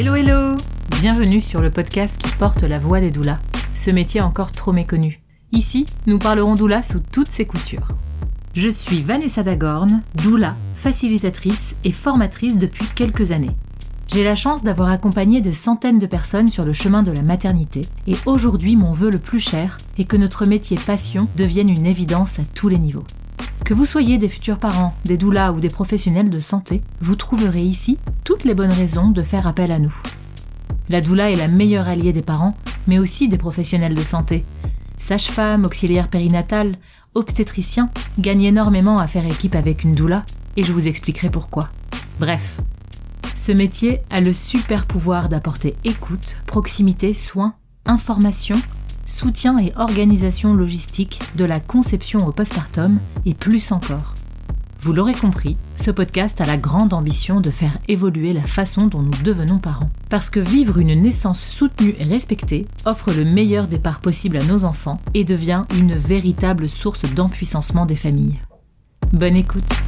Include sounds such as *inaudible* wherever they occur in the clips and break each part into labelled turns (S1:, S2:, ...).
S1: Hello hello Bienvenue sur le podcast qui porte la voix des doulas, ce métier encore trop méconnu. Ici, nous parlerons doula sous toutes ses coutures. Je suis Vanessa Dagorn, doula, facilitatrice et formatrice depuis quelques années. J'ai la chance d'avoir accompagné des centaines de personnes sur le chemin de la maternité et aujourd'hui mon vœu le plus cher est que notre métier passion devienne une évidence à tous les niveaux. Que vous soyez des futurs parents, des doulas ou des professionnels de santé, vous trouverez ici toutes les bonnes raisons de faire appel à nous. La doula est la meilleure alliée des parents, mais aussi des professionnels de santé. Sage-femme, auxiliaire périnatale, obstétricien gagnent énormément à faire équipe avec une doula, et je vous expliquerai pourquoi. Bref, ce métier a le super pouvoir d'apporter écoute, proximité, soins, information, soutien et organisation logistique de la conception au postpartum et plus encore. Vous l'aurez compris, ce podcast a la grande ambition de faire évoluer la façon dont nous devenons parents. Parce que vivre une naissance soutenue et respectée offre le meilleur départ possible à nos enfants et devient une véritable source d'empuissancement des familles. Bonne écoute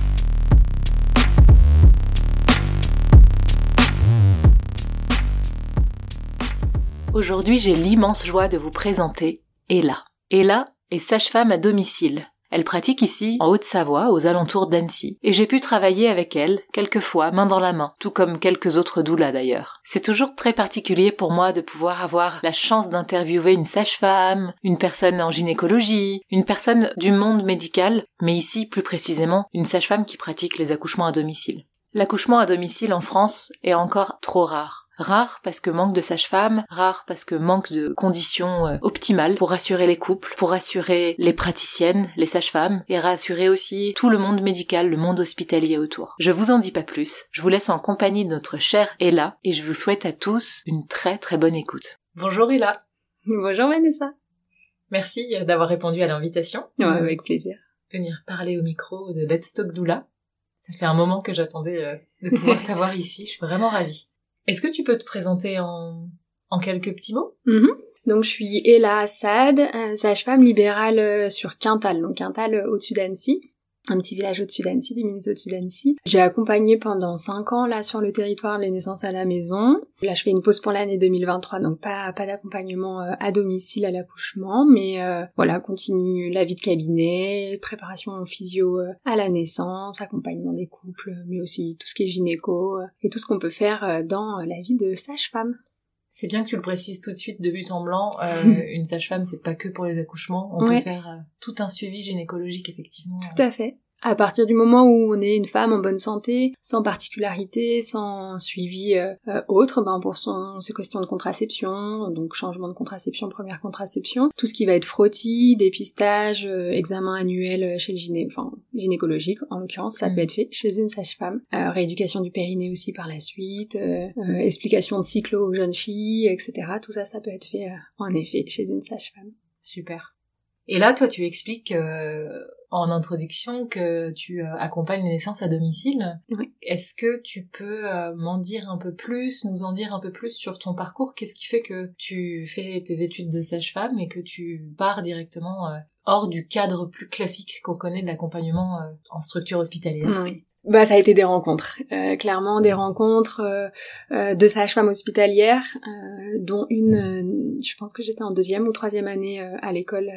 S1: Aujourd'hui, j'ai l'immense joie de vous présenter Ella. Ella est sage-femme à domicile. Elle pratique ici, en Haute-Savoie, aux alentours d'Annecy, et j'ai pu travailler avec elle, quelquefois, main dans la main, tout comme quelques autres doulas d'ailleurs. C'est toujours très particulier pour moi de pouvoir avoir la chance d'interviewer une sage-femme, une personne en gynécologie, une personne du monde médical, mais ici, plus précisément, une sage-femme qui pratique les accouchements à domicile. L'accouchement à domicile en France est encore trop rare. Rare parce que manque de sage-femme, rare parce que manque de conditions euh, optimales pour rassurer les couples, pour rassurer les praticiennes, les sages-femmes, et rassurer aussi tout le monde médical, le monde hospitalier autour. Je vous en dis pas plus, je vous laisse en compagnie de notre chère Ella, et je vous souhaite à tous une très très bonne écoute. Bonjour Ella
S2: Bonjour Vanessa
S1: Merci d'avoir répondu à l'invitation.
S2: Ouais, avec plaisir.
S1: Venir parler au micro de Let's Talk Doula. Ça fait un moment que j'attendais euh, de pouvoir *laughs* t'avoir ici, je suis vraiment ravie. Est-ce que tu peux te présenter en, en quelques petits mots?
S2: Mm Donc je suis Ella Assad, sage-femme libérale euh, sur Quintal, donc Quintal euh, au-dessus d'Annecy un petit village au-dessus d'Annecy, 10 minutes au-dessus d'Annecy. J'ai accompagné pendant 5 ans là sur le territoire les naissances à la maison. Là je fais une pause pour l'année 2023, donc pas, pas d'accompagnement euh, à domicile à l'accouchement, mais euh, voilà, continue la vie de cabinet, préparation physio euh, à la naissance, accompagnement des couples, mais aussi tout ce qui est gynéco et tout ce qu'on peut faire dans la vie de sage-femme.
S1: C'est bien que tu le précises tout de suite de but en blanc. Euh, *laughs* une sage-femme, c'est pas que pour les accouchements. On peut faire euh, tout un suivi gynécologique, effectivement.
S2: Tout à fait à partir du moment où on est une femme en bonne santé, sans particularité, sans suivi euh, euh, autre, ben pour son ses questions de contraception, donc changement de contraception, première contraception, tout ce qui va être frottis, dépistage, euh, examen annuel chez le gyné, enfin gynécologique en l'occurrence, ça mm. peut être fait chez une sage-femme, rééducation du périnée aussi par la suite, explication de cycle aux jeunes filles, etc. Tout ça, ça peut être fait en effet chez une sage-femme.
S1: Super. Et là, toi, tu expliques en introduction que tu euh, accompagnes les naissances à domicile. Est-ce que tu peux euh, m'en dire un peu plus, nous en dire un peu plus sur ton parcours? Qu'est-ce qui fait que tu fais tes études de sage-femme et que tu pars directement euh, hors du cadre plus classique qu'on connaît de l'accompagnement en structure hospitalière?
S2: Oui. Bah ça a été des rencontres, euh, clairement des rencontres euh, euh, de sages-femmes hospitalières, dont une, je pense que j'étais en deuxième ou troisième année à l'école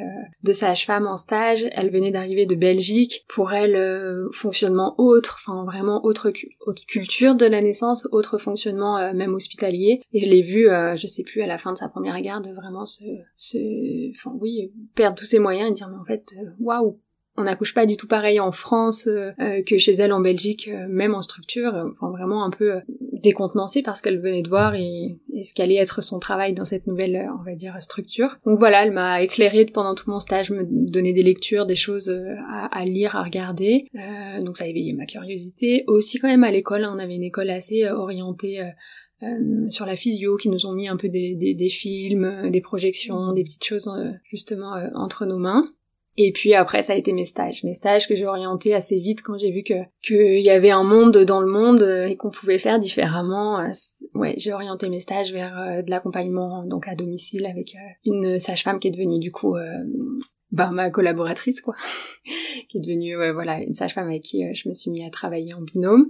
S2: de sage-femme en stage. Elle venait d'arriver de Belgique. Pour elle, fonctionnement autre, enfin vraiment autre, autre, culture de la naissance, autre fonctionnement même hospitalier. Et je l'ai vue, je sais plus, à la fin de sa première garde, vraiment se, se, enfin oui, perdre tous ses moyens et dire mais en fait, waouh, on n'accouche pas du tout pareil en France euh, euh, que chez elle en Belgique, euh, même en structure, enfin vraiment un peu décontenancée parce qu'elle venait de voir et, ce qu'allait être son travail dans cette nouvelle, on va dire, structure. Donc voilà, elle m'a éclairée pendant tout mon stage, me donnait des lectures, des choses à, lire, à regarder. donc ça a éveillé ma curiosité. Aussi quand même à l'école, hein, on avait une école assez orientée sur la physio, qui nous ont mis un peu des, des films, des projections, des petites choses justement entre nos mains. Et puis après, ça a été mes stages. Mes stages que j'ai orientés assez vite quand j'ai vu que qu'il y avait un monde dans le monde euh, et qu'on pouvait faire différemment. Euh, ouais, j'ai orienté mes stages vers euh, de l'accompagnement donc à domicile avec une sage-femme qui est devenue du coup ben, ma collaboratrice, quoi, *laughs* qui est devenue voilà une sage-femme avec qui je me suis mis à travailler en binôme.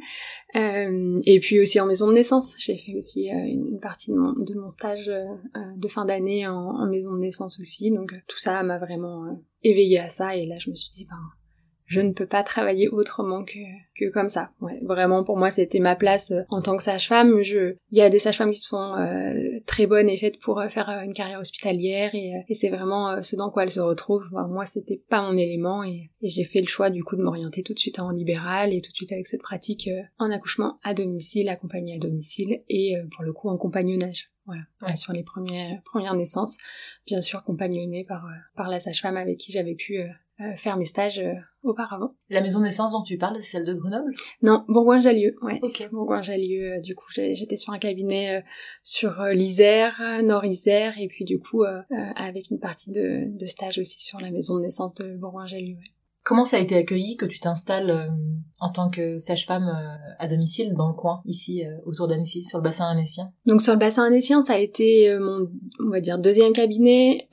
S2: et puis aussi en maison de naissance, j'ai fait aussi une partie de mon, de mon stage de fin d'année en, en, maison de naissance aussi. Donc tout ça m'a vraiment éveillée à ça. Et là, je me suis dit, ben je ne peux pas travailler autrement que, que comme ça. Ouais, vraiment pour moi c'était ma place euh, en tant que sage-femme. Je, il y a des sages-femmes qui sont euh, très bonnes et faites pour euh, faire une carrière hospitalière et, et c'est vraiment ce dans quoi elles se retrouvent. moi c'était pas mon élément et, et j'ai fait le choix du coup de m'orienter tout de suite en libéral et tout de suite avec cette pratique en accouchement à domicile, accompagné à domicile et pour le coup en compagnonnage. Voilà, sur les premières premières naissances, bien sûr compagnonnée par par la sage-femme avec qui j'avais pu euh, faire mes stages euh, auparavant.
S1: La maison de naissance dont tu parles, c'est celle de Grenoble?
S2: Non, Bourgoin-Jallieu, ouais. Ok. Bourgoin-Jallieu, euh, du coup, j'étais sur un cabinet sur l'Isère, Nord-Isère, et puis du coup, avec une partie de, de stage aussi sur la maison de naissance de Bourgoin-Jallieu. Ouais.
S1: Comment ça a été accueilli que tu t'installes euh, en tant que sage-femme euh, à domicile dans le coin, ici, euh, autour d'Annecy, sur le bassin annécien?
S2: Donc sur le bassin annécien, ça a été mon, on va dire, deuxième cabinet.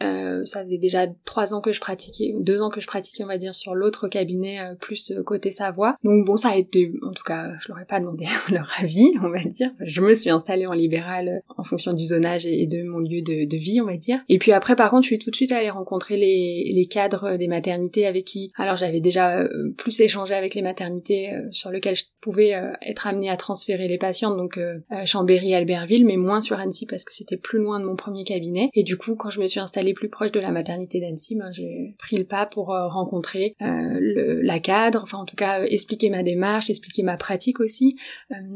S2: ça faisait déjà trois ans que je pratiquais, deux ans que je pratiquais, on va dire, sur l'autre cabinet, plus côté Savoie. Donc bon, ça a été, en tout cas, je leur pas demandé *laughs* leur avis, on va dire. Je me suis installée en libéral en fonction du zonage et de mon lieu de, de vie, on va dire. Et puis après, par contre, je suis tout de suite allée rencontrer les, les cadres des maternités avec qui, alors j'avais déjà euh, plus échangé avec les maternités euh, sur lesquelles je pouvais euh, être amenée à transférer les patientes, donc Chambéry, Albertville, mais moins sur Annecy parce que c'était plus loin de mon premier cabinet. Et du coup, quand je me suis installée plus proche de la maternité d'Annecy, ben, j'ai pris le pas pour rencontrer la cadre, enfin en tout cas expliquer ma démarche, expliquer ma pratique aussi,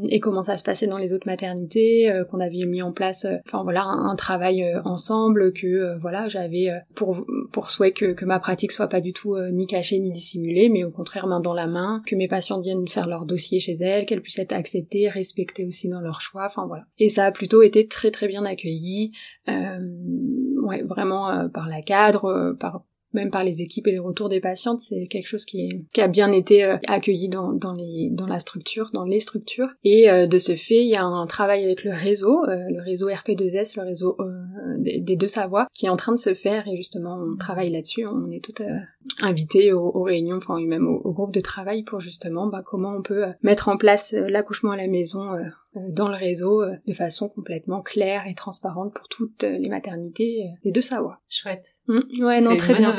S2: et comment ça se passait dans les autres maternités, qu'on avait mis en place, enfin voilà, un, travail ensemble, que voilà, j'avais pour pour souhait que, que ma pratique soit pas du tout ni cachée ni mais au contraire main dans la main, que mes patientes viennent faire leur dossier chez elles, qu'elles puissent être acceptées, respectées aussi dans leur choix, enfin voilà. Et ça a plutôt été très très bien accueilli, euh, ouais, vraiment euh, par la cadre, euh, par même par les équipes et les retours des patientes, c'est quelque chose qui, qui, a bien été euh, accueilli dans, dans, les, dans la structure, dans les structures. Et de ce fait, il y a un travail avec le réseau, le réseau RP2S, le réseau des, deux Savoies, qui est en train de se faire et justement on travaille là-dessus. On est toutes invités aux, réunions, enfin même au, groupe de travail pour justement bah, comment on peut mettre en place l'accouchement à la maison euh, dans le réseau euh, de façon complètement claire et transparente pour toutes les maternités des deux Savoie.
S1: Chouette.
S2: Mmh. ouais, non, très bien.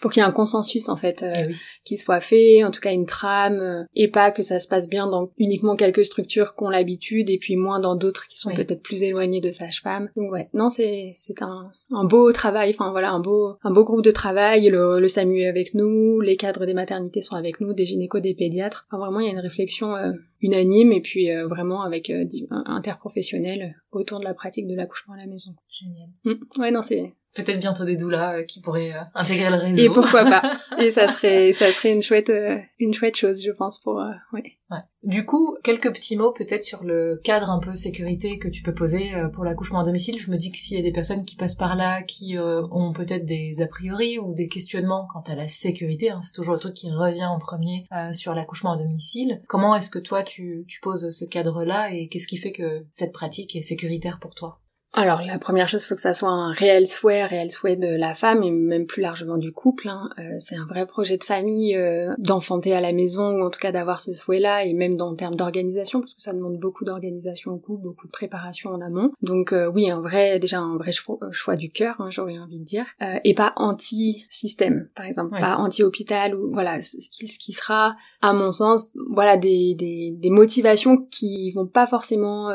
S2: Pour qu'il y ait un consensus en fait euh, eh qui soit fait, en tout cas une trame, euh, et pas que ça se passe bien dans uniquement quelques structures qui ont l'habitude et puis moins dans d'autres qui sont peut-être plus éloignées de sage-femme. Donc ouais, non c'est c'est un, un beau travail, enfin voilà un beau un beau groupe de travail. Le, le SAMU est avec nous, les cadres des maternités sont avec nous, des gynécos, des pédiatres. Enfin, vraiment il y a une réflexion euh, unanime et puis vraiment avec interprofessionnel autour de la pratique de l'accouchement à la maison.
S1: Génial.
S2: Mmh. Ouais non c'est
S1: peut-être bientôt des doulas euh, qui pourraient euh, intégrer le réseau.
S2: Et pourquoi pas *laughs* Et ça serait ça serait une chouette euh, une chouette chose, je pense pour ouais.
S1: ouais. Du coup, quelques petits mots peut-être sur le cadre un peu sécurité que tu peux poser pour l'accouchement à domicile. Je me dis que s'il y a des personnes qui passent par là qui ont peut-être des a priori ou des questionnements quant à la sécurité, hein, c'est toujours le truc qui revient en premier sur l'accouchement à domicile. Comment est-ce que toi tu tu poses ce cadre-là et qu'est-ce qui fait que cette pratique est sécuritaire pour toi?
S2: Alors la première chose, faut que ça soit un réel souhait, réel souhait de la femme et même plus largement du couple. Hein. Euh, c'est un vrai projet de famille euh, d'enfanter à la maison ou en tout cas d'avoir ce souhait-là et même dans, en termes d'organisation parce que ça demande beaucoup d'organisation au couple, beaucoup de préparation en amont. Donc euh, oui, un vrai déjà un vrai choix, du cœur, hein, j'aurais envie de dire, et pas anti-système par exemple, pas anti-hôpital ou voilà ce qui, ce qui sera à mon sens voilà des, des, des motivations qui vont pas forcément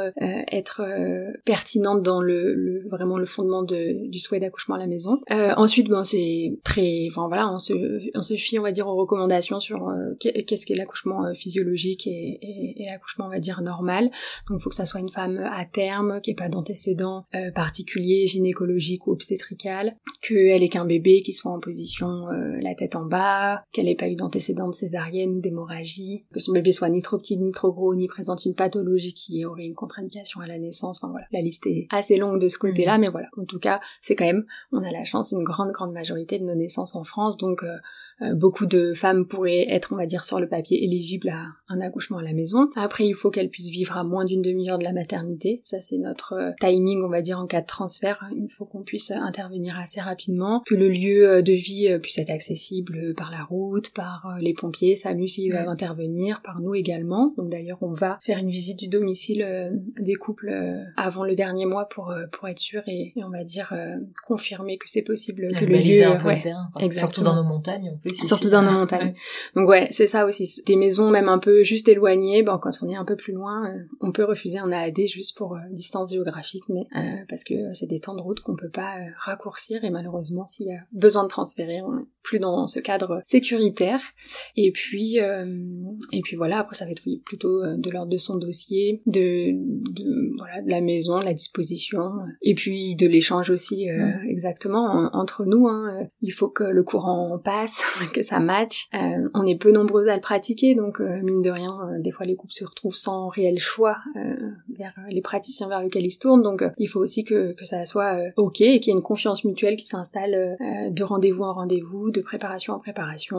S2: être pertinentes dans le, vraiment le fondement de, du souhait d'accouchement à la maison. Euh, ensuite, ben c'est très, voilà, on se, fie, on va dire, aux recommandations sur euh, qu'est-ce qu'est l'accouchement euh, physiologique et, l'accouchement, on va dire, normal. Donc, il faut que ça soit une femme à terme, qui ait pas d'antécédents euh, particuliers, gynécologiques ou obstétricales, qu'elle ait qu'un bébé qui soit en position la tête en bas, qu'elle ait pas eu d'antécédents de césarienne d'hémorragie, que son bébé soit ni trop petit ni trop gros, ni présente une pathologie qui aurait une contre-indication à la naissance. Enfin voilà, la liste est assez longue de ce côté-là, mhm. mais voilà. En tout cas, c'est quand même, on a la chance, une grande, grande majorité de nos naissances en France, donc euh, beaucoup de femmes pourraient être, on va dire, sur le papier éligibles à un accouchement à la maison. Après, il faut qu'elles puissent vivre à moins d'une demi-heure de la maternité. Ça, c'est notre timing, on va dire, en cas de transfert. Il faut qu'on puisse intervenir assez rapidement, que le lieu de vie puisse être accessible par la route, par les pompiers, SAMU s'ils va intervenir, par nous également. Donc d'ailleurs, on va faire une visite du domicile des couples avant le dernier mois pour pour être sûr et, on va dire confirmer que c'est possible que le lieu,
S1: un peu le terrain, surtout dans nos montagnes en
S2: Surtout dans nos montagnes. Donc ouais, c'est ça aussi. Des maisons même un peu juste éloignées, bon quand on est un peu plus loin, on peut refuser un AAD juste pour distance géographique, mais parce que c'est des temps de route qu'on peut pas raccourcir et malheureusement s'il y a besoin de transférer, on n'est plus dans ce cadre sécuritaire. Et puis et puis voilà, après ça va être plutôt de l'ordre de son dossier, de, de voilà de la maison, de la disposition, et puis de l'échange aussi exactement entre nous. Hein. Il faut que le courant passe, *laughs* que ça matche. on est peu nombreux à le pratiquer, donc mine de rien, des fois les couples se retrouvent sans réel choix vers les praticiens vers lesquels ils se tournent. Donc il faut aussi que, que ça soit ok et qu'il y ait une confiance mutuelle qui s'installe de rendez-vous en rendez-vous, de préparation en préparation,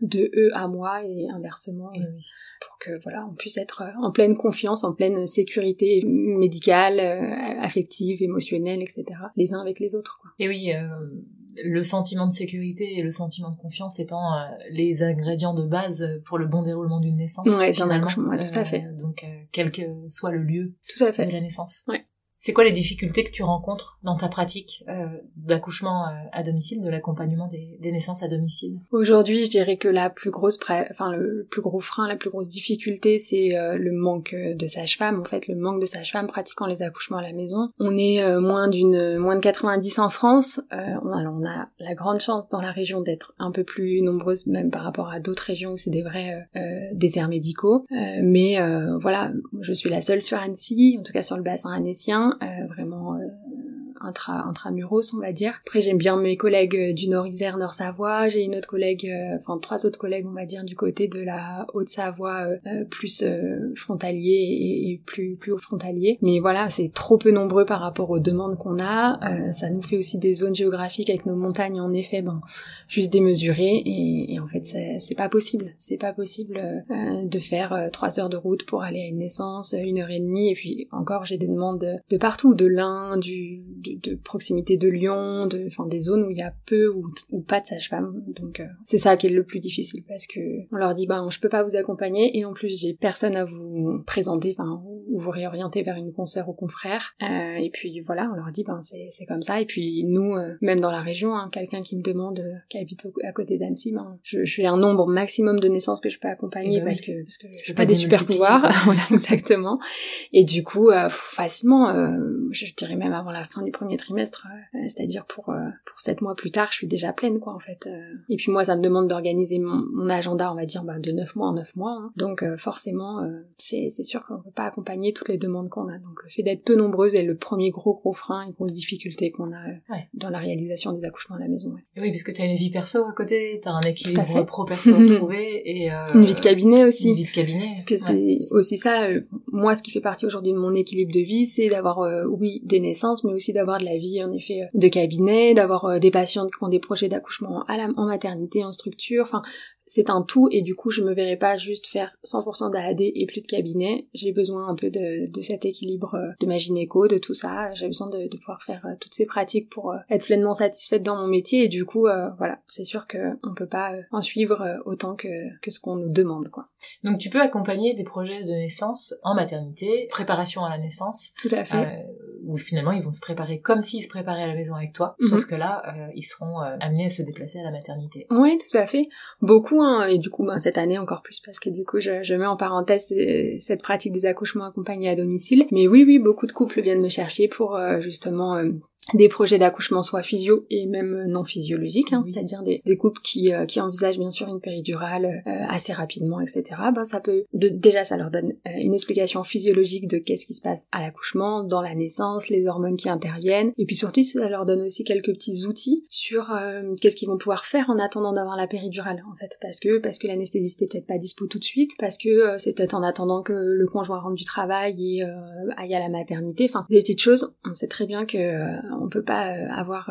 S2: de eux à moi et inversement.
S1: Et oui
S2: pour que voilà on puisse être en pleine confiance, en pleine sécurité médicale, affective, émotionnelle, etc. Les uns avec les autres. Quoi.
S1: Et oui, euh, le sentiment de sécurité et le sentiment de confiance étant euh, les ingrédients de base pour le bon déroulement d'une naissance.
S2: Ouais, finalement. Ouais, tout à fait.
S1: Euh, donc quel que soit le lieu
S2: tout à fait.
S1: de la naissance.
S2: Ouais.
S1: C'est quoi les difficultés que tu rencontres dans ta pratique euh, d'accouchement euh, à domicile, de l'accompagnement des, des, naissances à domicile?
S2: Aujourd'hui, je dirais que la plus grosse, enfin le plus gros frein, la plus grosse difficulté, c'est euh, le manque de sages-femmes. En fait, le manque de sages-femmes pratiquant les accouchements à la maison. On est euh, moins d'une, moins de 90 en France. On, alors, on a la grande chance dans la région d'être un peu plus nombreuses, même par rapport à d'autres régions où c'est des vrais déserts médicaux. mais voilà, je suis la seule sur Annecy, en tout cas sur le bassin annécien. Euh, vraiment euh, intra, intramuros, on va dire. Après, j'aime bien mes collègues euh, du Nord-Isère, Nord-Savoie. J'ai une autre collègue, euh, enfin trois autres collègues, on va dire, du côté de la Haute-Savoie, euh, plus frontalier et, plus plus haut frontalier. Mais voilà, c'est trop peu nombreux par rapport aux demandes qu'on a. ça nous fait aussi des zones géographiques avec nos montagnes, en effet, ben juste démesurées. Et, en fait, c'est pas possible. C'est pas possible de faire trois heures de route pour aller à une naissance, une heure et demie. Et puis encore, j'ai des demandes de, partout, de l'Ain, du proximité de Lyon, de, enfin des zones où il y a peu ou, pas de sage-femme. Donc euh, c'est ça qui est le plus difficile parce que on leur dit ben je peux pas vous accompagner et en plus j'ai personne à vous présenter, enfin ou vous réorienter vers une concert ou confrère. Euh, et puis voilà, on leur dit ben c'est c'est comme ça. Et puis nous, euh, même dans la région, hein, quelqu'un qui me demande euh, qui habite à côté d'Annecy, ben je, je fais un nombre maximum de naissances que je peux accompagner ben parce que parce que j'ai pas des super pouvoirs, *laughs* voilà exactement. Et du coup facilement, je dirais même avant la fin du premier trimestre, euh, c'est-à-dire pour euh, pour sept mois plus tard, je suis déjà pleine quoi en fait. Euh. Et puis moi, ça me demande d'organiser mon, agenda, on va dire, bah, de neuf mois en neuf mois. Hein. Donc forcément, c'est c'est sûr qu'on peut pas accompagner toutes les demandes qu'on a. Donc le fait d'être peu nombreuses est le premier gros gros frein et grosse difficulté qu'on a dans la réalisation des accouchements à la maison.
S1: Oui, parce que t'as une vie perso à côté, t'as un équilibre pro perso à *laughs* trouver et
S2: une vie de cabinet aussi.
S1: Une vie de cabinet.
S2: Parce que c'est aussi ça. moi, ce qui fait partie aujourd'hui de mon équilibre de vie, c'est d'avoir oui des naissances, mais aussi d'avoir de la vie en effet de cabinet, d'avoir euh, des patientes qui ont des projets d'accouchement à la, en maternité, en structure, enfin c'est un tout et du coup je me verrais pas juste faire 100% d'AAD et plus de cabinet. J'ai besoin un peu de, de, cet équilibre euh, de ma gynéco, de tout ça. J'ai besoin de, de, pouvoir faire euh, toutes ces pratiques pour être pleinement satisfaite dans mon métier et du coup voilà, c'est sûr que on peut pas en suivre autant que, que ce qu'on nous demande quoi.
S1: Donc tu peux accompagner des projets de naissance en maternité, préparation à la naissance.
S2: Tout à fait
S1: où finalement ils vont se préparer comme s'ils se préparaient à la maison avec toi, sauf mhm. que là euh, ils seront euh, amenés à se déplacer à la maternité.
S2: Oui, tout à fait. Beaucoup, hein, et du coup ben, cette année encore plus parce que du coup je, mets en parenthèse euh, cette pratique des accouchements accompagnés à domicile. Mais oui, oui, beaucoup de couples viennent me chercher pour justement des projets d'accouchement soit physio et même non physiologiques, hein, c'est-à-dire des, des, couples qui, euh, qui envisagent bien sûr une péridurale euh, assez rapidement, etc. Ben ça peut déjà ça leur donne euh, une explication physiologique de qu'est-ce qui se passe à l'accouchement, dans la naissance, les hormones qui interviennent, et puis surtout ça leur donne aussi quelques petits outils sur qu'est-ce qu'ils vont pouvoir faire en attendant d'avoir la péridurale en fait, parce que parce que l'anesthésiste est peut-être pas dispo tout de suite, parce que c'est peut-être en attendant que le conjoint rentre du travail et aille à la maternité, enfin des petites choses. On sait très bien que on peut pas avoir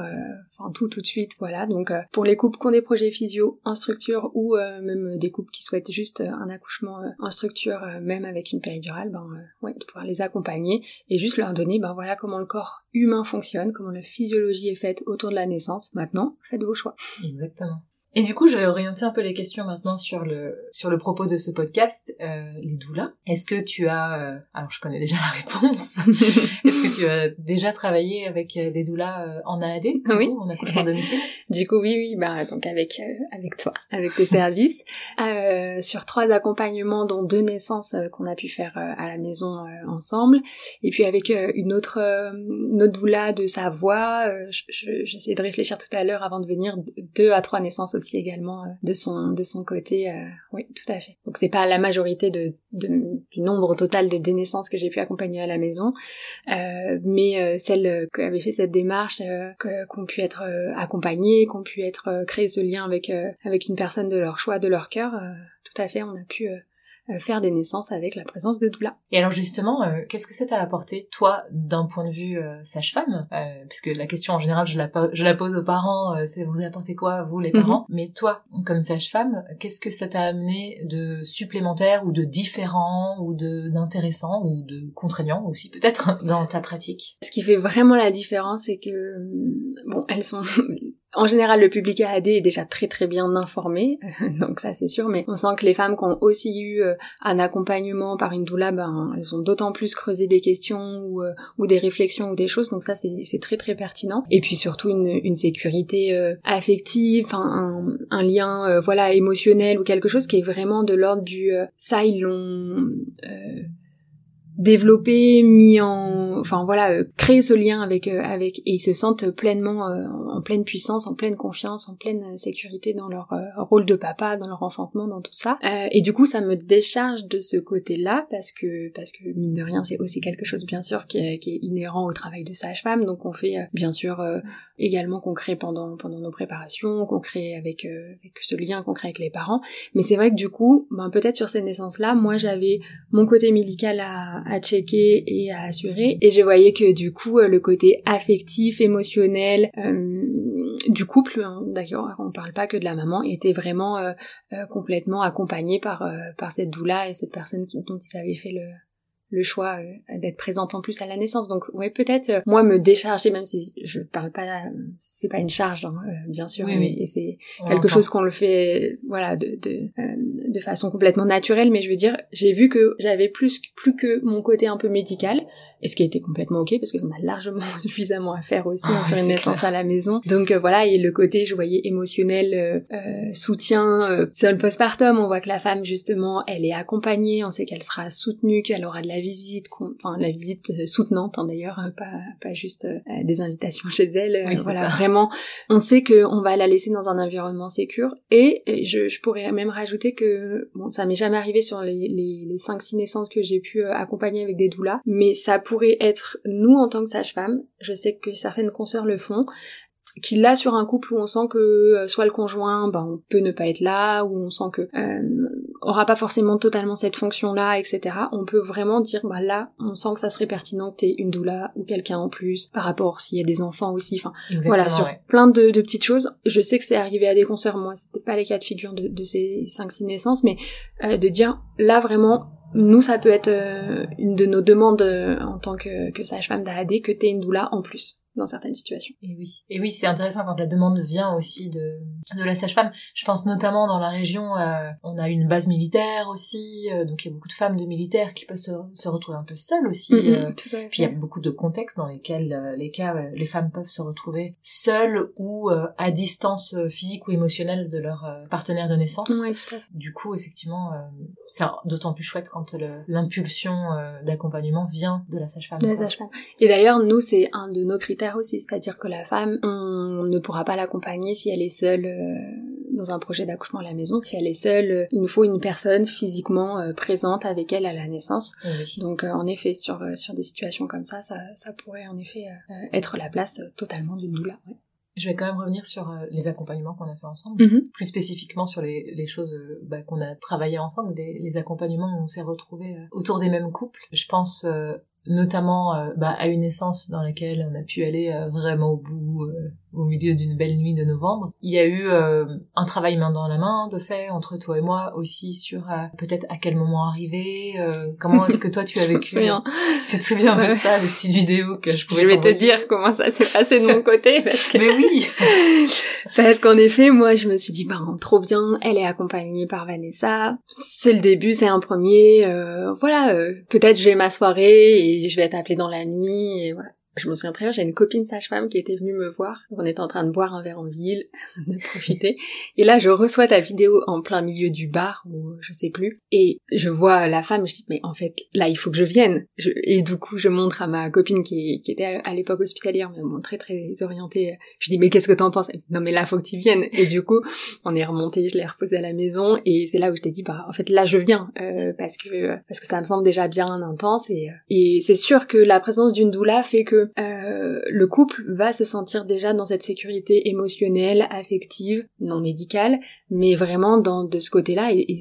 S2: enfin tout tout de suite, voilà. Donc pour les couples qui ont des projets physio en structure ou même des couples qui souhaitent juste un accouchement en structure, même avec une péridurale, ben ouais, de pouvoir les accompagner et juste leur donner, ben voilà comment le corps humain fonctionne, comment la physiologie est faite autour de la naissance. Maintenant, faites vos choix.
S1: Exactement. Et du coup, je vais orienter un peu les questions maintenant sur le sur le propos de ce podcast, euh, les doulas. Est-ce que tu as, euh, alors je connais déjà la réponse. *laughs* Est-ce que tu as déjà travaillé avec euh, des doulas euh, en AAD du
S2: Oui.
S1: Coup, en accouchement domicile? *laughs*
S2: Du coup, oui, oui, bah donc avec avec toi, avec tes services, sur trois accompagnements, dont deux naissances qu'on a pu faire à la maison ensemble, et puis avec une autre une autre doula de sa voix. J'essayais de réfléchir tout à l'heure avant de venir deux à trois naissances aussi également euh, de son de son côté. Euh, oui, tout à fait. Donc c'est pas la majorité du nombre total de dénaissances que j'ai pu accompagner à la maison, euh, mais celles qui avaient fait cette démarche, qu'on pu être accompagnées, qu'on pu être créer ce lien avec avec une personne de leur choix, de leur cœur, tout à fait, on a pu faire des naissances avec la présence de doula.
S1: Et alors justement, euh, qu'est-ce que ça t'a apporté, toi, d'un point de vue euh, sage-femme? Puisque la question en général, je la, je la pose aux parents, c'est vous apportez quoi, vous les parents? Mhm. Mais toi, comme sage-femme, qu'est-ce que ça t'a amené de supplémentaire ou de différent ou d'intéressant ou de contraignant aussi peut-être *laughs* dans ta pratique?
S2: Ce qui fait vraiment la différence, c'est que bon, elles sont en général, le public AAD est déjà très très bien informé, *laughs* donc ça c'est sûr, mais on sent que les femmes qui ont aussi eu euh, un accompagnement par une doula, ben, elles ont d'autant plus creusé des questions ou, euh, des réflexions ou des choses, donc ça c'est très très pertinent. Et puis surtout une, sécurité euh, affective, un, un, lien voilà émotionnel ou quelque chose qui est vraiment de l'ordre du ça ils l'ont développer, mis en, enfin voilà, euh, créer ce lien avec euh, avec et ils se sentent pleinement euh, en pleine puissance, en pleine confiance, en pleine sécurité dans leur rôle de papa, dans leur enfantement, dans tout ça. et du coup, ça me décharge de ce côté-là parce que parce que mine de rien, c'est aussi quelque chose bien sûr qui est, qui est inhérent au travail de sage-femme. Donc on fait bien sûr également qu'on crée pendant pendant nos préparations, qu'on crée avec avec ce lien qu'on crée avec les parents. Mais c'est vrai que du coup, ben peut-être sur ces naissances-là, moi j'avais mon côté médical à à checker et à assurer. Et je voyais que du coup, euh, le côté affectif, émotionnel euh, du couple, hein, d'ailleurs, on parle pas que de la maman, était vraiment euh, complètement accompagné par par cette doula et cette personne qui, dont ils avaient fait le le choix d'être présente en plus à la naissance. Donc ouais, peut-être moi me décharger, même si je parle pas, c'est pas une charge, hein, bien sûr, et c'est quelque chose qu'on le fait, voilà, de de, de façon complètement naturelle. Mais je veux dire, j'ai vu que j'avais plus plus que mon côté un peu médical, et ce qui a été complètement ok parce qu'on a largement *laughs* suffisamment à faire aussi hein, sur une naissance à la maison. Donc euh, voilà, et le côté, je voyais émotionnel, euh, euh soutien, euh, sur le postpartum, on voit que la femme justement, elle est accompagnée, on sait qu'elle sera soutenue, qu'elle aura de la visite, enfin la visite soutenante hein, d'ailleurs, hein, pas pas juste des invitations chez elle. voilà, vraiment, on sait que on va la laisser dans un environnement sécure. Et, je, je, pourrais même rajouter que bon, ça m'est jamais arrivé sur les les, les 5-6 naissances que j'ai pu accompagner avec des doulas, mais ça pourrait être nous en tant que sage-femme, je sais que certaines consoeurs le font, qu'il l'a sur un couple où on sent que euh, soit le conjoint ben on peut ne pas être là ou on sent que euh, aura pas forcément totalement cette fonction là etc on peut vraiment dire bah là on sent que ça serait pertinent que t'aies une doula ou quelqu'un en plus par rapport s'il y a des enfants aussi enfin voilà sur plein de, petites choses. Je sais que c'est arrivé à des consoeurs moi c'était pas les cas de figure de, ces 5-6 naissances mais euh, de dire là vraiment nous, ça peut être euh, une de nos demandes euh, en tant que, que sage-femme d'AAD que t'aies une doula en plus dans certaines situations.
S1: Et oui, et oui, c'est intéressant quand la demande vient aussi de de la sage-femme. Je pense notamment dans la région, euh, on a une base militaire aussi, euh, donc il y a beaucoup de femmes de militaires qui peuvent se, se retrouver un peu seules aussi.
S2: Mm-hmm, euh,
S1: puis il y a beaucoup de contextes dans lesquels les cas, les femmes peuvent se retrouver seules ou à distance physique ou émotionnelle de leur partenaire de naissance.
S2: Ouais, tout à fait.
S1: Du coup, effectivement, c'est d'autant plus chouette quand l'impulsion d'accompagnement vient de la sage-femme.
S2: De la sage-femme. Et d'ailleurs, nous, c'est un de nos critères aussi, c'est-à-dire que la femme, on ne pourra pas l'accompagner si elle est seule euh, dans un projet d'accouchement à la maison. Si elle est seule, euh, il nous faut une personne physiquement euh, présente avec elle à la naissance. Donc en effet, sur, sur des situations comme ça, ça, ça pourrait en effet être la place totalement d'une doula.
S1: Je vais quand même revenir sur les accompagnements qu'on a fait ensemble, mm-hmm. plus spécifiquement sur les, les choses bah, qu'on a travaillé ensemble, les, les, accompagnements où on s'est retrouvés autour des mêmes couples. Je pense notamment euh, bah, à une naissance dans laquelle on a pu aller euh, vraiment au bout, euh, au milieu d'une belle nuit de novembre. Il y a eu un travail main dans la main de fait entre toi et moi aussi sur peut-être à quel moment arriver, comment est-ce que toi tu as *laughs* vécu. tu te souviens de ça, des petites vidéos que je pouvais.
S2: Je vais te dire comment ça s'est passé de mon *laughs* côté parce que.
S1: Mais oui. *laughs*
S2: parce qu'en effet, moi je me suis dit bah trop bien, elle est accompagnée par Vanessa. C'est le début, c'est un premier. voilà, peut-être je vais ma soirée je vais être appelée dans la nuit et voilà je me souviens très bien, j'ai une copine sage-femme qui était venue me voir. On était en train de boire un verre en ville, *laughs* de profiter. Et là, je reçois ta vidéo en plein milieu du bar, ou je sais plus. Et je vois la femme, je dis, mais en fait, là, il faut que je vienne. Et du coup, je montre à ma copine qui, était à l'époque hospitalière, mais bon, très très orientée. Je dis, mais qu'est-ce que t'en penses? Non, mais là, faut que tu viennes. Et du coup, on est remonté, je l'ai reposé à la maison. Et c'est là où je t'ai dit, bah, en fait, là, je viens. Euh, parce que parce que ça me semble déjà bien intense. Et, et c'est sûr que la présence d'une doula fait que euh, le couple va se sentir déjà dans cette sécurité émotionnelle, affective, non médicale, mais vraiment dans de ce côté-là. Et,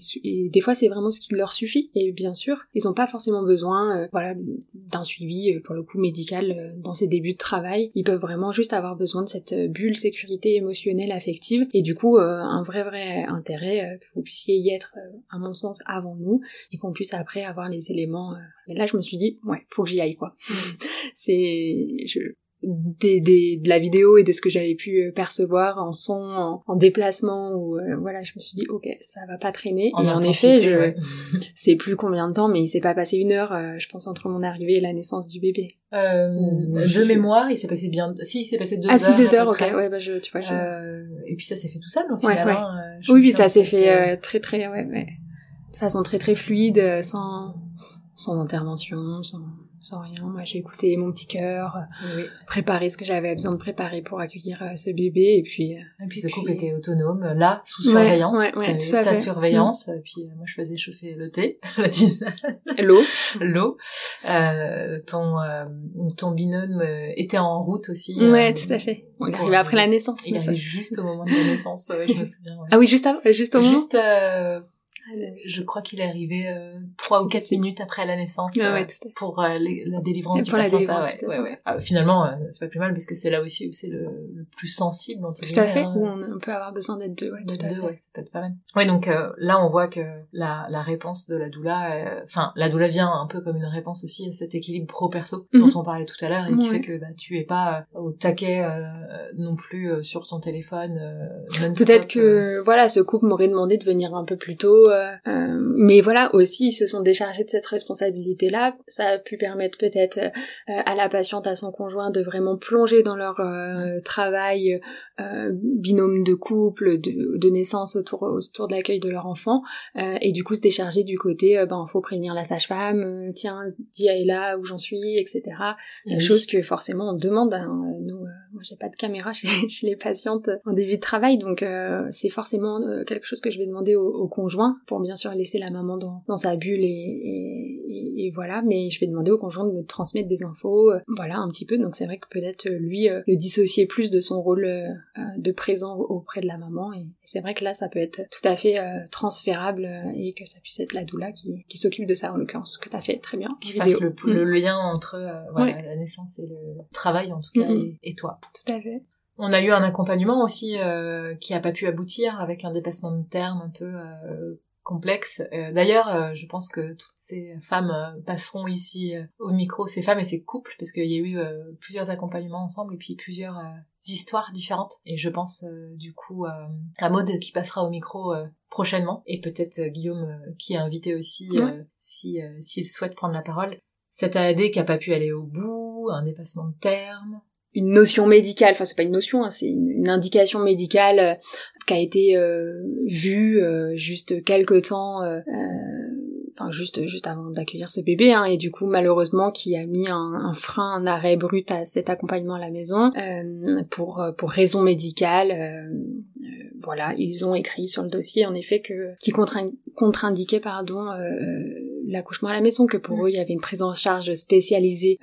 S2: des fois, c'est vraiment ce qui leur suffit. Et bien sûr, ils n'ont pas forcément besoin, euh, voilà, d'un suivi euh, pour le coup médical dans ces débuts de travail. Ils peuvent vraiment juste avoir besoin de cette bulle sécurité émotionnelle, affective. Et du coup, un vrai vrai intérêt que vous puissiez y être, à mon sens, avant nous, et qu'on puisse après avoir les éléments. Mais là, je me suis dit, ouais, faut que j'y aille, quoi. Mmh. *laughs* c'est je, des, des, de la vidéo et de ce que j'avais pu euh, percevoir en son, en, déplacement, ou euh, voilà, je me suis dit ok, ça va pas traîner.
S1: En
S2: et
S1: en
S2: effet, je *laughs* sais plus combien de temps, mais il s'est pas passé une heure, euh, je pense entre mon arrivée et la naissance du bébé.
S1: Euh, de mémoire, il s'est passé bien. Si, il s'est passé deux
S2: heures.
S1: Ah
S2: si deux heures, ok. Ouais, bah je, tu vois.
S1: Je... et puis ça s'est fait tout seul au final.
S2: Ouais,
S1: hein,
S2: oui, oui, ça s'est fait très très ouais, ouais, de façon très très fluide, sans sans intervention, sans sans rien. Moi, j'ai écouté mon petit cœur, oui. préparé ce que j'avais besoin de préparer pour accueillir euh, ce bébé, et puis.
S1: Euh, et puis ce couple était autonome, là, sous surveillance.
S2: Ouais, ouais, tout
S1: ta surveillance. Et puis euh, moi, je faisais chauffer le thé, *laughs* la tisane,
S2: l'eau,
S1: l'eau. Euh, ton ton binôme était en route aussi.
S2: Ouais, tout à fait. il arrivait après la naissance.
S1: Il arrivait juste au moment de la naissance. je me souviens.
S2: Ah oui, juste avant, juste au moment.
S1: Juste je crois qu'il est arrivé euh, trois ou quatre minutes après la naissance
S2: euh,
S1: pour euh, la délivrance du placenta. Ouais, ouais, ah, finalement, c'est pas plus mal parce que c'est là aussi où c'est le, plus sensible.
S2: Entre tout à fait. Hein. Où on peut avoir besoin d'être deux. Ouais,
S1: d'être deux, ouais, ça peut être pas mal. Ouais, donc là, on voit que la, la réponse de la doula, enfin, la doula vient un peu comme une réponse aussi à cet équilibre pro-perso dont mhm. on parlait tout à l'heure et qui fait que bah, tu es pas au taquet non plus sur ton téléphone.
S2: Peut-être que voilà, ce couple m'aurait demandé de venir un peu plus tôt euh, mais voilà, aussi, ils se sont déchargés de cette responsabilité-là. Ça a pu permettre peut-être euh, à la patiente, à son conjoint, de vraiment plonger dans leur euh, travail binôme de couple, de, de naissance autour, autour de l'accueil de leur enfant, et du coup se décharger du côté, ben, faut prévenir la sage-femme, tiens, dis est là où j'en suis, etc. Chose que forcément on demande. Hein, nous, moi, j'ai pas de caméra *laughs* chez, les patientes en début de travail, donc c'est forcément quelque chose que je vais demander au, au conjoint pour bien sûr laisser la maman dans, dans sa bulle et, et, et, voilà, mais je vais demander au conjoint de me transmettre des infos, euh, voilà un petit peu, donc c'est vrai que peut-être euh, lui euh, le dissocier plus de son rôle de présent auprès de la maman, et c'est vrai que là ça peut être tout à fait transférable et que ça puisse être la doula qui, qui s'occupe de ça en l'occurrence, ce que t'as fait. Très bien.
S1: Qui fasse le, le, mm. lien entre voilà, la naissance et le travail en tout cas, et, et toi.
S2: Tout à fait.
S1: On a eu un accompagnement aussi euh, qui a pas pu aboutir avec un dépassement de terme un peu euh, complexe. Euh, d'ailleurs, je pense que toutes ces femmes passeront ici au micro, ces femmes et ces couples, parce qu'il y a eu plusieurs accompagnements ensemble et puis plusieurs histoires différentes. Et je pense du coup à Maud qui passera au micro prochainement et peut-être Guillaume qui est invité aussi si s'il souhaite prendre la parole. Cette AAD qui a pas pu aller au bout, un dépassement de terme,
S2: une notion médicale, enfin c'est pas une notion, hein, c'est une, indication médicale euh, qui a été euh, vue euh, juste quelques temps, enfin juste juste avant d'accueillir ce bébé, hein, et du coup malheureusement qui a mis un, un, frein, un arrêt brut à cet accompagnement à la maison pour pour raison médicale. voilà, ils ont écrit sur le dossier en effet que qui contre-indiquait pardon l'accouchement à la maison, que pour mm. eux il y avait une prise en charge spécialisée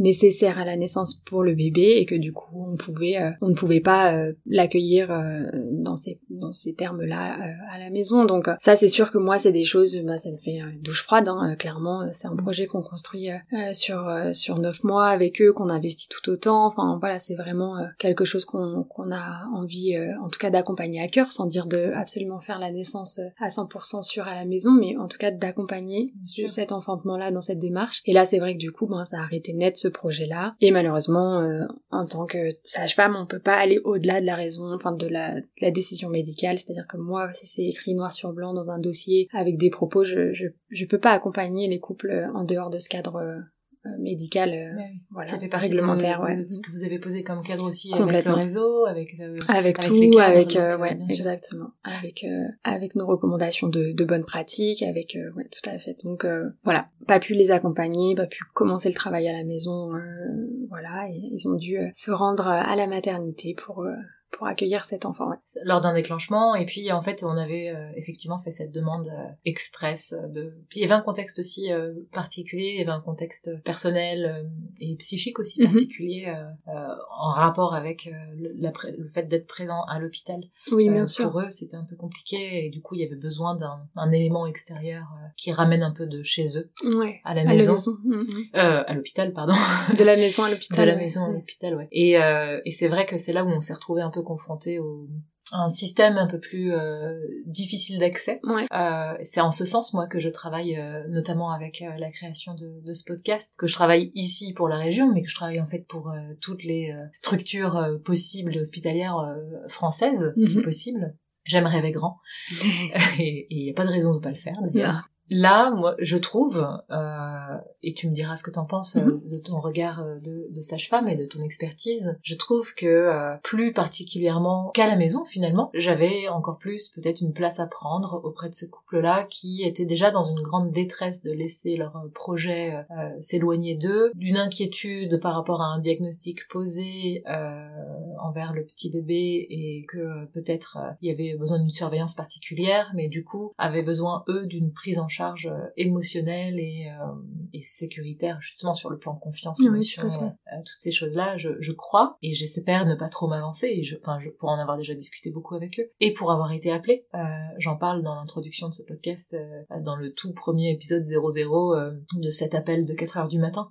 S2: nécessaire à la naissance pour le bébé et que du coup on pouvait euh, on ne pouvait pas euh, l'accueillir euh, dans ces dans ces termes-là à la maison. Donc ça, c'est sûr que moi, c'est des choses, bah, ça me fait une douche froide. Hein, clairement, c'est un projet qu'on construit sur sur neuf mois avec eux, qu'on investit tout autant. Enfin voilà, c'est vraiment quelque chose qu'on qu'on a envie, en tout cas, d'accompagner à cœur, sans dire de absolument faire la naissance à 100% sur à la maison, mais en tout cas d'accompagner cet enfantement-là dans cette démarche. Et là, c'est vrai que du coup, ben, ça a arrêté net ce projet-là. Et malheureusement, euh, en tant que sage-femme, on peut pas aller au-delà de la raison, enfin de la, décision médicale. C'est-à-dire que moi, si c'est écrit noir sur blanc dans un dossier avec des propos, je, je, je peux pas accompagner les couples en dehors de ce cadre euh, euh, médical euh, voilà
S1: ça fait partie
S2: réglementaire
S1: de,
S2: ouais.
S1: ce que vous avez posé comme cadre aussi avec le réseau avec
S2: euh, avec, tout avec ouais exactement. Avec avec nos recommandations de, de bonnes pratiques avec ouais tout à fait. Donc voilà. Pas pu les accompagner pas pu commencer le travail à la maison voilà. Et ils ont dû se rendre à la maternité pour pour accueillir cet enfant.
S1: Lors d'un déclenchement, et puis en fait, on avait euh, effectivement fait cette demande euh, express. Euh, de... Puis il y avait un contexte aussi particulier, il y avait un contexte personnel et psychique aussi mhm. particulier en rapport avec le, le fait d'être présent à l'hôpital.
S2: Oui, bien sûr.
S1: Pour eux, c'était un peu compliqué et du coup, il y avait besoin d'un élément extérieur qui ramène un peu de chez eux
S2: ouais,
S1: à la maison.
S2: À, maison. Mhm.
S1: à l'hôpital, pardon.
S2: De la maison à l'hôpital.
S1: De la maison à l'hôpital, ouais. Et, et c'est vrai que c'est là où on s'est retrouvé un peu confronté au, un système un peu plus euh, difficile d'accès. Euh, c'est en ce sens moi que je travaille euh, notamment avec la création de, de, ce podcast, que je travaille ici pour la région, mais que je travaille en fait pour toutes les structures possibles hospitalières françaises, si mhm. possible. J'aime rêver grand *laughs* et il n'y a pas de raison de pas le faire d'ailleurs. Là, moi, je trouve, euh, et tu me diras ce que t'en penses euh, mhm. de ton regard euh, de, de sage-femme et de ton expertise, je trouve que euh, plus particulièrement qu'à la maison, finalement, j'avais encore plus peut-être une place à prendre auprès de ce couple-là qui était déjà dans une grande détresse de laisser leur projet s'éloigner d'eux, d'une inquiétude par rapport à un diagnostic posé envers le petit bébé et que peut-être il y avait besoin d'une surveillance particulière, mais du coup avaient besoin eux d'une prise en charge charge euh, émotionnelle et, euh, et sécuritaire justement sur le plan confiance, émotion, euh, toutes ces choses-là, je, je crois. Et j'espère ne pas trop m'avancer. Et je, enfin, je, pour en avoir déjà discuté beaucoup avec eux. Et pour avoir été appelée, j'en parle dans l'introduction de ce podcast, dans le tout premier épisode 00 de cet appel de 4 heures du matin,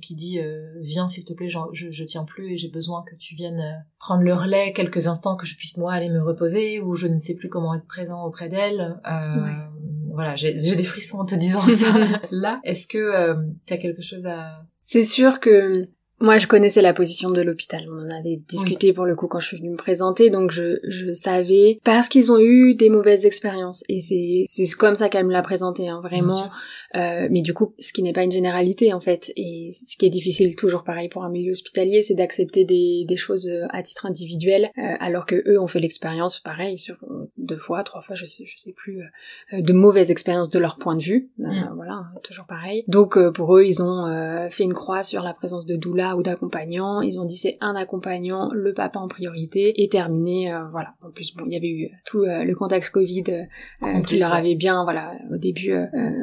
S1: qui dit viens s'il te plaît, je, je tiens plus et j'ai besoin que tu viennes prendre le relais quelques instants que je puisse moi aller me reposer ou je ne sais plus comment être présent auprès d'elle. Euh, voilà, j'ai des frissons en te disant *laughs* ça. Là, est-ce que euh, tu as quelque chose à...
S2: C'est sûr que moi, je connaissais la position de l'hôpital. On en avait discuté pour le coup quand je suis venue me présenter, donc je, je savais parce qu'ils ont eu des mauvaises expériences et c'est c'est comme ça qu'elle me l'a présenté, hein, vraiment. Euh, mais du coup, ce qui n'est pas une généralité en fait, et ce qui est difficile toujours pareil pour un milieu hospitalier, c'est d'accepter des, des choses euh, à titre individuel, euh, alors que eux ont fait l'expérience pareil sur euh, deux fois, trois fois, je sais, je sais plus, de mauvaises expériences de leur point de vue. Mm. Voilà, toujours pareil. Donc pour eux, ils ont fait une croix sur la présence de doula ou d'accompagnants. Ils ont dit c'est un accompagnant, le papa en priorité, et terminé. Euh, voilà. En plus, bon, il y avait eu tout euh, le contexte Covid euh, qui leur avait bien, voilà, au début,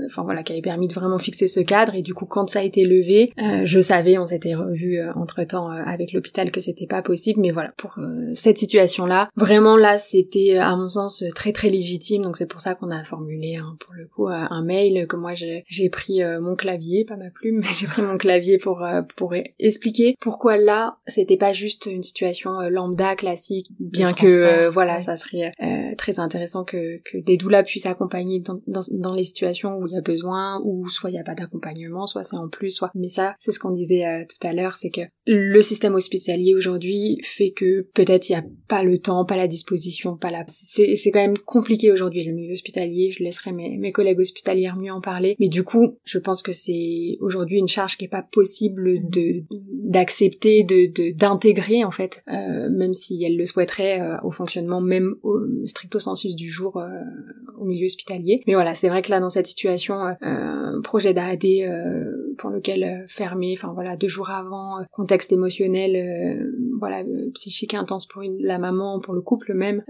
S2: enfin voilà, qui avait permis de vraiment fixer ce cadre. Et du coup, quand ça a été levé, je savais, on s'était revu entre temps avec l'hôpital que c'était pas possible. Mais voilà, pour cette situation-là, vraiment là, c'était à mon sens très très légitime. Donc c'est pour ça qu'on a formulé hein, pour le coup un mail que moi j'ai pris mon clavier, pas ma plume, *laughs* mais j'ai pris mon clavier pour pour expliquer pourquoi là c'était pas juste une situation euh, lambda classique, bien que euh, voilà ça serait euh, très intéressant que, que des doulas puissent accompagner dans, dans, dans, les situations où il y a besoin, ou soit il n'y a pas d'accompagnement, soit c'est en plus, soit mais ça c'est ce qu'on disait tout à l'heure, c'est que le système hospitalier aujourd'hui fait que peut-être il n'y a pas le temps, pas la disposition, pas la c'est c'est quand même compliqué aujourd'hui le milieu hospitalier. Je laisserai mes, mes collègues hospitalières mieux en parler, mais du coup je pense que c'est aujourd'hui une charge qui est pas possible de d'accepter, de d'intégrer en fait, euh, même si elle le souhaiterait euh, au fonctionnement même au stricto sensus du jour euh, au milieu hospitalier. Mais voilà, c'est vrai que là dans cette situation, projet d'AAD pour lequel fermé, enfin voilà deux jours avant, contexte émotionnel, voilà psychique intense pour la maman, pour le couple même,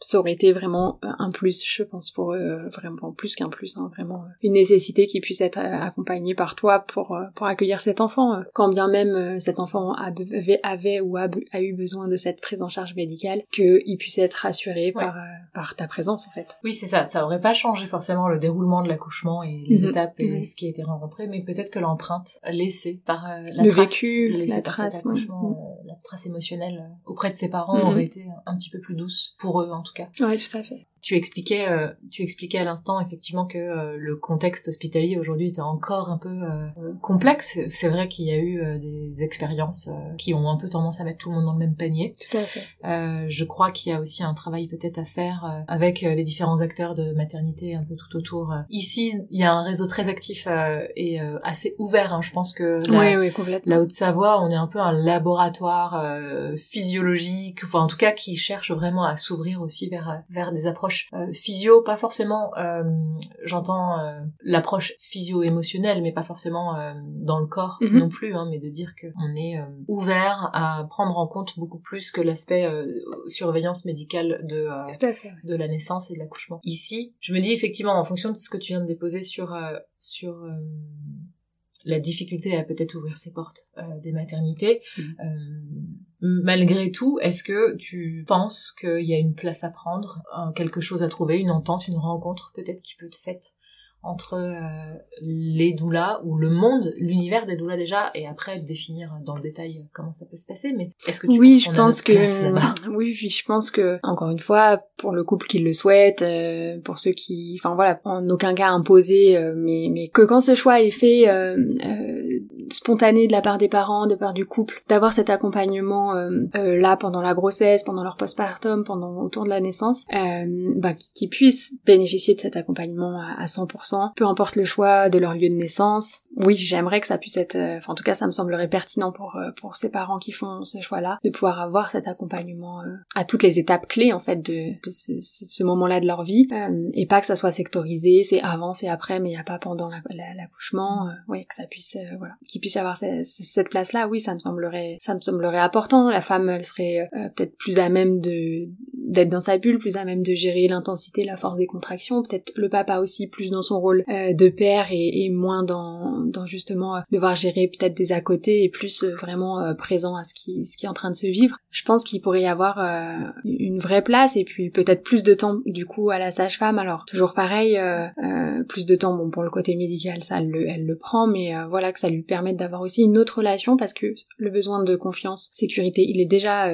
S2: ça aurait été vraiment un plus, je pense, pour eux, vraiment plus qu'un plus, hein, vraiment une nécessité qui puisse être accompagnée par toi pour pour accueillir cet enfant, quand bien même cet enfant avait, avait ou a, a, eu besoin de cette prise en charge médicale, qu'il puisse être rassuré par par ta présence en fait.
S1: Oui, c'est ça. Ça aurait pas changé forcément le déroulement de l'accouchement et les mhm. étapes et mhm. ce qui a été rencontré, mais peut-être que l'empreinte laissée par euh, la
S2: le
S1: trace,
S2: vécu, la trace,
S1: mhm. Trace émotionnelle euh, auprès de ses parents aurait été un petit peu plus douce pour eux en tout cas.
S2: Ouais, tout à fait
S1: tu expliquais, euh, tu expliquais à l'instant effectivement que euh, le contexte hospitalier aujourd'hui était encore un peu euh, complexe. C'est vrai qu'il y a eu des expériences qui ont un peu tendance à mettre tout le monde dans le même panier.
S2: Tout à fait.
S1: je crois qu'il y a aussi un travail peut-être à faire avec les différents acteurs de maternité un peu tout autour. Ici, il y a un réseau très actif et assez ouvert. Hein. Je pense que
S2: la, oui, oui,
S1: la Haute-Savoie, on est un peu un laboratoire physiologique, enfin en tout cas qui cherche vraiment à s'ouvrir aussi vers vers des approches euh, physio, pas forcément, euh, j'entends euh, l'approche physio-émotionnelle, mais pas forcément dans le corps mhm. non plus, hein, mais de dire qu'on est ouvert à prendre en compte beaucoup plus que l'aspect surveillance médicale de de la naissance et de l'accouchement. Ici, je me dis effectivement, en fonction de ce que tu viens de déposer sur sur la difficulté à peut-être ouvrir ses portes des maternités. Mhm malgré tout, est-ce que tu penses qu'il y a une place à prendre, quelque chose à trouver, une entente, une rencontre peut-être qui peut être faite? Entre euh, les doulas ou le monde, l'univers des doulas déjà, et après définir dans le détail comment ça peut se passer. Mais est-ce que tu
S2: oui, je pense que oui, *laughs* oui, je pense que encore une fois, pour le couple qui le souhaite, euh, pour ceux qui, enfin voilà, en aucun cas imposé, euh, mais mais que quand ce choix est fait spontané de la part des parents, de la part du couple, d'avoir cet accompagnement là pendant la grossesse, pendant leur postpartum, pendant autour de la naissance, bah, qui puissent bénéficier de cet accompagnement à 100% peu importe le choix de leur lieu de naissance. Oui, j'aimerais que ça puisse être, euh, enfin en tout cas ça me semblerait pertinent pour euh, pour ces parents qui font ce choix-là, de pouvoir avoir cet accompagnement euh, à toutes les étapes clés en fait de, de ce, ce moment-là de leur vie, et pas que ça soit sectorisé, c'est avant, c'est après, mais il n'y a pas pendant l'accouchement. oui, que ça puisse, voilà, qu'il puisse y avoir cette, place-là. Oui, ça me semblerait, ça me semblerait important. La femme, elle serait peut-être plus à même de d'être dans sa bulle, plus à même de gérer l'intensité, la force des contractions. Peut-être le papa aussi plus dans son rôle euh, de père et, moins dans, dans justement euh, devoir gérer peut-être des à côté et plus euh, vraiment présent à ce qui, ce qui est en train de se vivre. Je pense qu'il pourrait y avoir une vraie place et puis peut-être plus de temps du coup à la sage-femme. Alors toujours pareil, plus de temps bon pour le côté médical ça elle le, elle le prend, mais voilà que ça lui permette d'avoir aussi une autre relation parce que le besoin de confiance, sécurité, il est déjà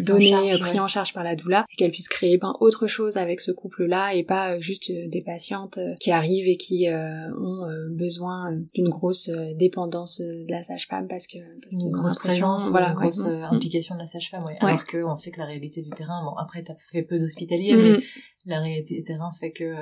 S2: donné, pris en charge par la doula et qu'elle puisse créer ben, autre chose avec ce couple-là et pas juste des patientes qui arrivent et qui euh, ont euh, besoin d'une grosse euh, dépendance de la sage-femme parce que
S1: parce une grosse présence, voilà, une grosse implication de la sage-femme, ouais. Alors que on sait que la réalité du terrain, bon après t'as fait peu d'hospitaliers, mm. mais la réalité du terrain fait que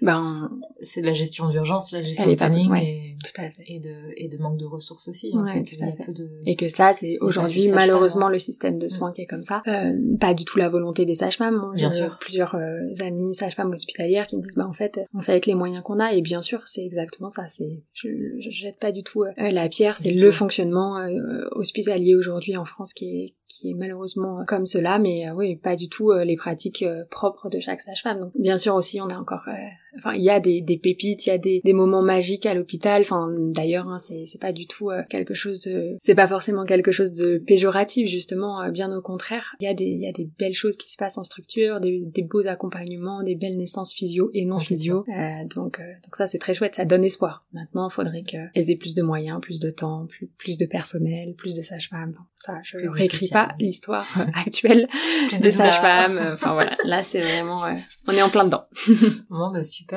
S2: ben
S1: c'est de la gestion d'urgence la gestion de planning et
S2: tout à fait.
S1: et de et de manque de ressources aussi hein,
S2: ouais, de... et que ça c'est aujourd'hui malheureusement le système de mm. soins qui est comme ça. Euh, pas du tout la volonté des sages-femmes.
S1: Bien sûr.
S2: plusieurs euh, amis sages-femmes hospitalières qui me disent bah en fait on fait avec les moyens qu'on a. Et bien sûr c'est exactement ça. C'est je, je jette pas du tout euh, la pierre. C'est le fonctionnement euh, hospitalier aujourd'hui en France qui est qui est malheureusement comme cela. Mais oui pas du tout les pratiques propres de chaque sage-femme. Donc bien sûr aussi on a encore enfin il y a des, des pépites, il y a des, des moments magiques à l'hôpital. Enfin d'ailleurs hein, c'est c'est pas du tout euh, quelque chose de c'est pas forcément quelque chose de péjoratif justement, euh, bien au contraire. Il y a des il y a des belles choses qui se passent en structure, des, des beaux accompagnements, des belles naissances physio et non physio. Euh, donc donc ça c'est très chouette, ça donne espoir. Maintenant il faudrait qu'elles aient plus de moyens, plus de temps, plus plus de personnel, plus de sages-femmes. ça je ne réécris pas l'histoire *laughs* actuelle plus de sages-femmes. Enfin voilà, là c'est vraiment on est en plein dedans.
S1: bon bah super.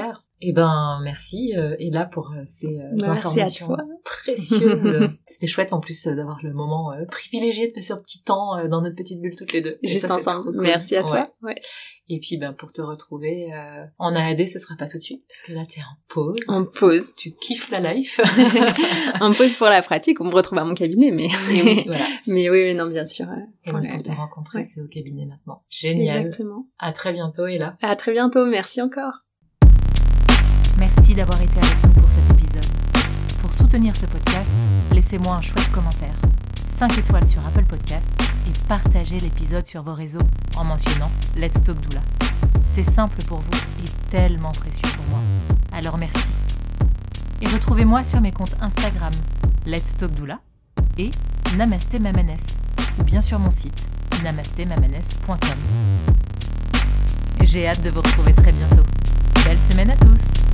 S1: Eh ben merci euh, et là pour euh, ces euh, informations *laughs* précieuses. C'était chouette en plus d'avoir le moment privilégié de passer un petit temps dans notre petite bulle toutes les deux.
S2: Juste ensemble. Merci à toi. Ouais.
S1: Et puis ben pour te retrouver en AAD, ce sera pas tout de suite parce que là t'es en pause.
S2: En pause.
S1: Tu kiffes la life. *laughs*
S2: en pause pour la pratique. On me retrouve à mon cabinet, mais oui, *laughs* voilà. mais oui, non bien sûr.
S1: Et pour, te rencontrer, c'est au cabinet maintenant. Génial.
S2: Exactement.
S1: À très bientôt et là.
S2: À très bientôt. Merci encore.
S1: Merci d'avoir été avec nous pour cet épisode. Pour soutenir ce podcast, laissez-moi un chouette commentaire 5 étoiles sur Apple Podcast et partagez l'épisode sur vos réseaux en mentionnant Let's Talk Doula. C'est simple pour vous et tellement précieux pour moi. Alors merci. Et retrouvez-moi sur mes comptes Instagram Let's Talk Doula et Namasté Mamanes ou bien sur mon site namastémamanes.com. J'ai hâte de vous retrouver très bientôt. Belle semaine à tous